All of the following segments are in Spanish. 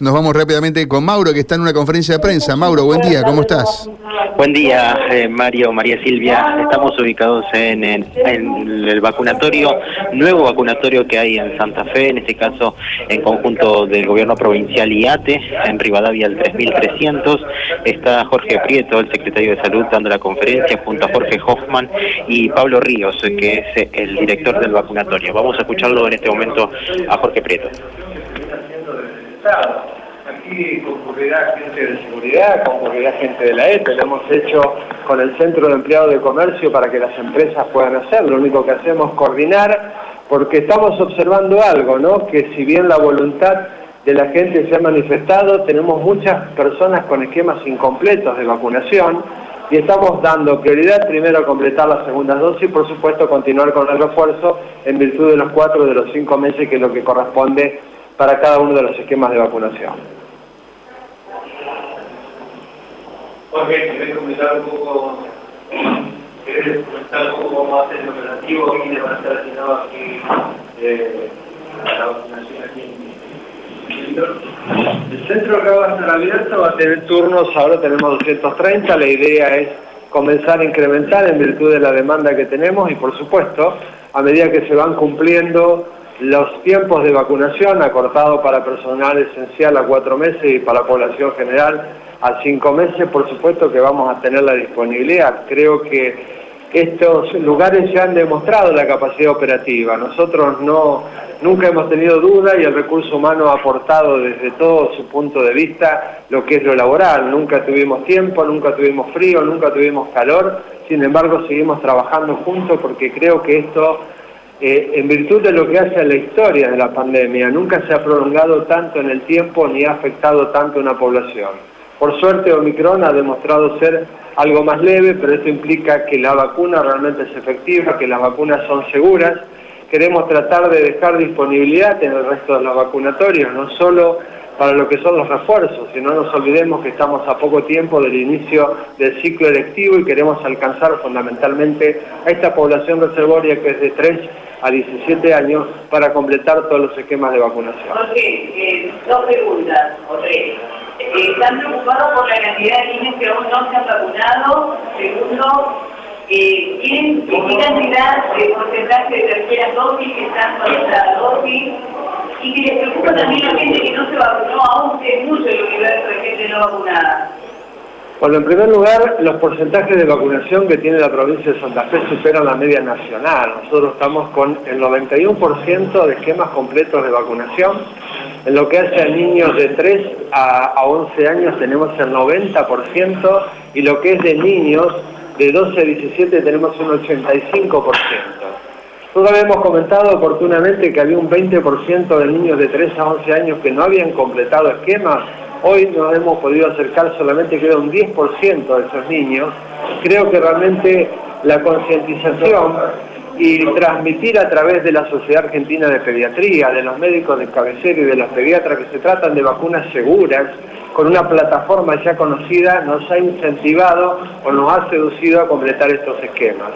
Nos vamos rápidamente con Mauro, que está en una conferencia de prensa. Mauro, buen día, ¿cómo estás? Buen día, eh, Mario, María Silvia. Estamos ubicados en, el vacunatorio, nuevo vacunatorio que hay en Santa Fe, en este caso en conjunto del gobierno provincial IATE, en Rivadavia el 3300. Está Jorge Prieto, el secretario de Salud, dando la conferencia, junto a Jorge Hoffman y Pablo Ríos, que es el director del vacunatorio. Vamos a escucharlo en este momento a Jorge Prieto. Aquí concurrirá gente de seguridad, concurrirá gente de la EPE, lo hemos hecho con el Centro de Empleados de Comercio para que las empresas puedan hacer, lo único que hacemos es coordinar, porque estamos observando algo, ¿no? Que si bien la voluntad de la gente se ha manifestado, tenemos muchas personas con esquemas incompletos de vacunación y estamos dando prioridad primero a completar las segundas dosis y por supuesto continuar con el refuerzo en virtud de los cuatro de los cinco meses que es lo que corresponde para cada uno de los esquemas de vacunación. Jorge, ¿querés comentar un poco, querés comentar un poco cómo va a ser el operativo? ¿Quiénes van a estar asignados aquí eh, a la vacunación aquí en el centro acá va a estar abierto, va a tener turnos, ahora tenemos 230, la idea es comenzar a incrementar en virtud de la demanda que tenemos y por supuesto, a medida que se van cumpliendo los tiempos de vacunación, acortado para personal esencial a cuatro meses y para la población general a cinco meses, por supuesto que vamos a tener la disponibilidad. Creo que estos lugares ya han demostrado la capacidad operativa. Nosotros no, nunca hemos tenido duda y el recurso humano ha aportado desde todo su punto de vista lo que es lo laboral. Nunca tuvimos tiempo, nunca tuvimos frío, nunca tuvimos calor. Sin embargo, seguimos trabajando juntos porque creo que esto eh, en virtud de lo que hace a la historia de la pandemia, nunca se ha prolongado tanto en el tiempo ni ha afectado tanto a una población. Por suerte Omicron ha demostrado ser algo más leve, pero esto implica que la vacuna realmente es efectiva, que las vacunas son seguras. Queremos tratar de dejar disponibilidad en el resto de los vacunatorios, no solo para lo que son los refuerzos, si no nos olvidemos que estamos a poco tiempo del inicio del ciclo electivo y queremos alcanzar fundamentalmente a esta población reservoria que es de 3 a 17 años para completar todos los esquemas de vacunación. Eh, dos preguntas o tres. Eh, ¿Están preocupados por la cantidad de niños que aún no se han vacunado? Segundo, eh, ¿qué cantidad de porcentaje de tercera dosis que están con esta dosis? Y que les preocupa también la gente que no se vacunó aún, que es mucho el universo de gente no vacunada. Bueno, en primer lugar, los porcentajes de vacunación que tiene la provincia de Santa Fe superan la media nacional. Nosotros estamos con el 91% de esquemas completos de vacunación. En lo que hace a niños de 3 a 11 años tenemos el 90% y lo que es de niños de 12 a 17 tenemos un 85%. Nosotros habíamos comentado oportunamente que había un 20% de niños de 3 a 11 años que no habían completado esquemas Hoy nos hemos podido acercar solamente queda un 10% de esos niños. Creo que realmente la concientización y transmitir a través de la Sociedad Argentina de Pediatría, de los médicos de cabecera y de los pediatras que se tratan de vacunas seguras, con una plataforma ya conocida, nos ha incentivado o nos ha seducido a completar estos esquemas.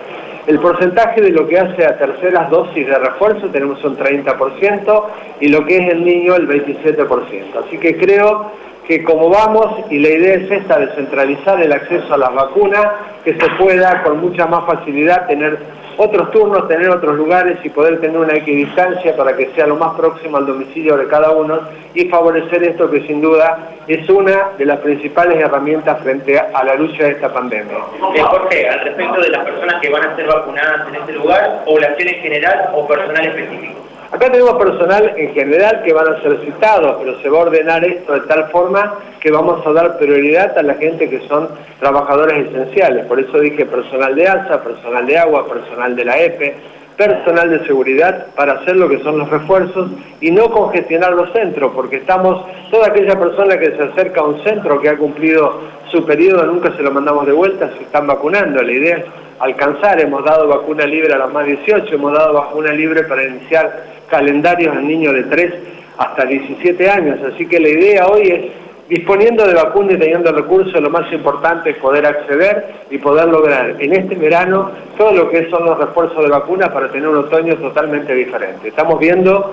El porcentaje de lo que hace a terceras dosis de refuerzo tenemos un 30% y lo que es el niño el 27%. Así que creo que como vamos, y la idea es esta, descentralizar el acceso a las vacunas, que se pueda con mucha más facilidad tener otros turnos, tener otros lugares y poder tener una equidistancia para que sea lo más próximo al domicilio de cada uno y favorecer esto que sin duda es una de las principales herramientas frente a la lucha de esta pandemia. Eh, Jorge, al respecto de las personas que van a ser vacunadas en este lugar, población en general o personal específico. Acá tenemos personal en general que van a ser citados, pero se va a ordenar esto de tal forma que vamos a dar prioridad a la gente que son trabajadores esenciales. Por eso dije personal de ASA, personal de agua, personal de la EPE, personal de seguridad para hacer lo que son los refuerzos y no congestionar los centros, porque estamos, toda aquella persona que se acerca a un centro que ha cumplido su periodo, nunca se lo mandamos de vuelta, se están vacunando. La idea es alcanzar, hemos dado vacuna libre a los más 18, hemos dado vacuna libre para iniciar calendarios en niños de 3 hasta 17 años. Así que la idea hoy es, disponiendo de vacunas y teniendo recursos, lo más importante es poder acceder y poder lograr en este verano todo lo que son los refuerzos de vacunas para tener un otoño totalmente diferente. Estamos viendo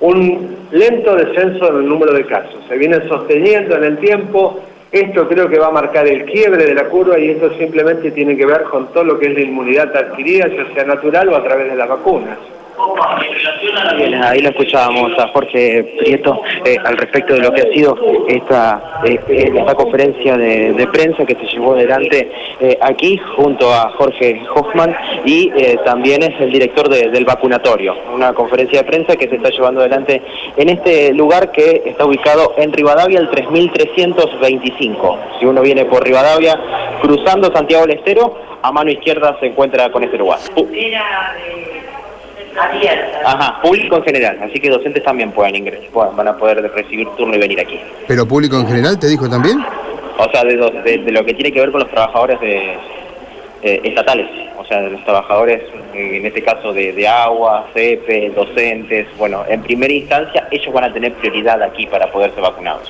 un lento descenso en el número de casos. Se viene sosteniendo en el tiempo. Esto creo que va a marcar el quiebre de la curva y esto simplemente tiene que ver con todo lo que es la inmunidad adquirida, ya sea natural o a través de las vacunas. Bien, ahí lo escuchábamos a Jorge Prieto eh, al respecto de lo que ha sido esta, eh, esta conferencia de, de prensa que se llevó adelante eh, aquí junto a Jorge Hoffman y también es el director de- del vacunatorio, una conferencia de prensa que se está llevando adelante en este lugar que está ubicado en Rivadavia, el 3325. Si uno viene por Rivadavia, cruzando Santiago del Estero, a mano izquierda se encuentra con este lugar. Ajá, público en general, así que docentes también pueden ingresar, pueden- van a poder recibir turno y venir aquí. ¿Pero público en general te dijo también? O sea, de, lo- de- de lo que tiene que ver con los trabajadores de, eh, estatales, o sea, de los trabajadores, eh, en este caso de, de agua, CEPE, docentes, bueno, en primera instancia ellos van a tener prioridad aquí para poder ser vacunados.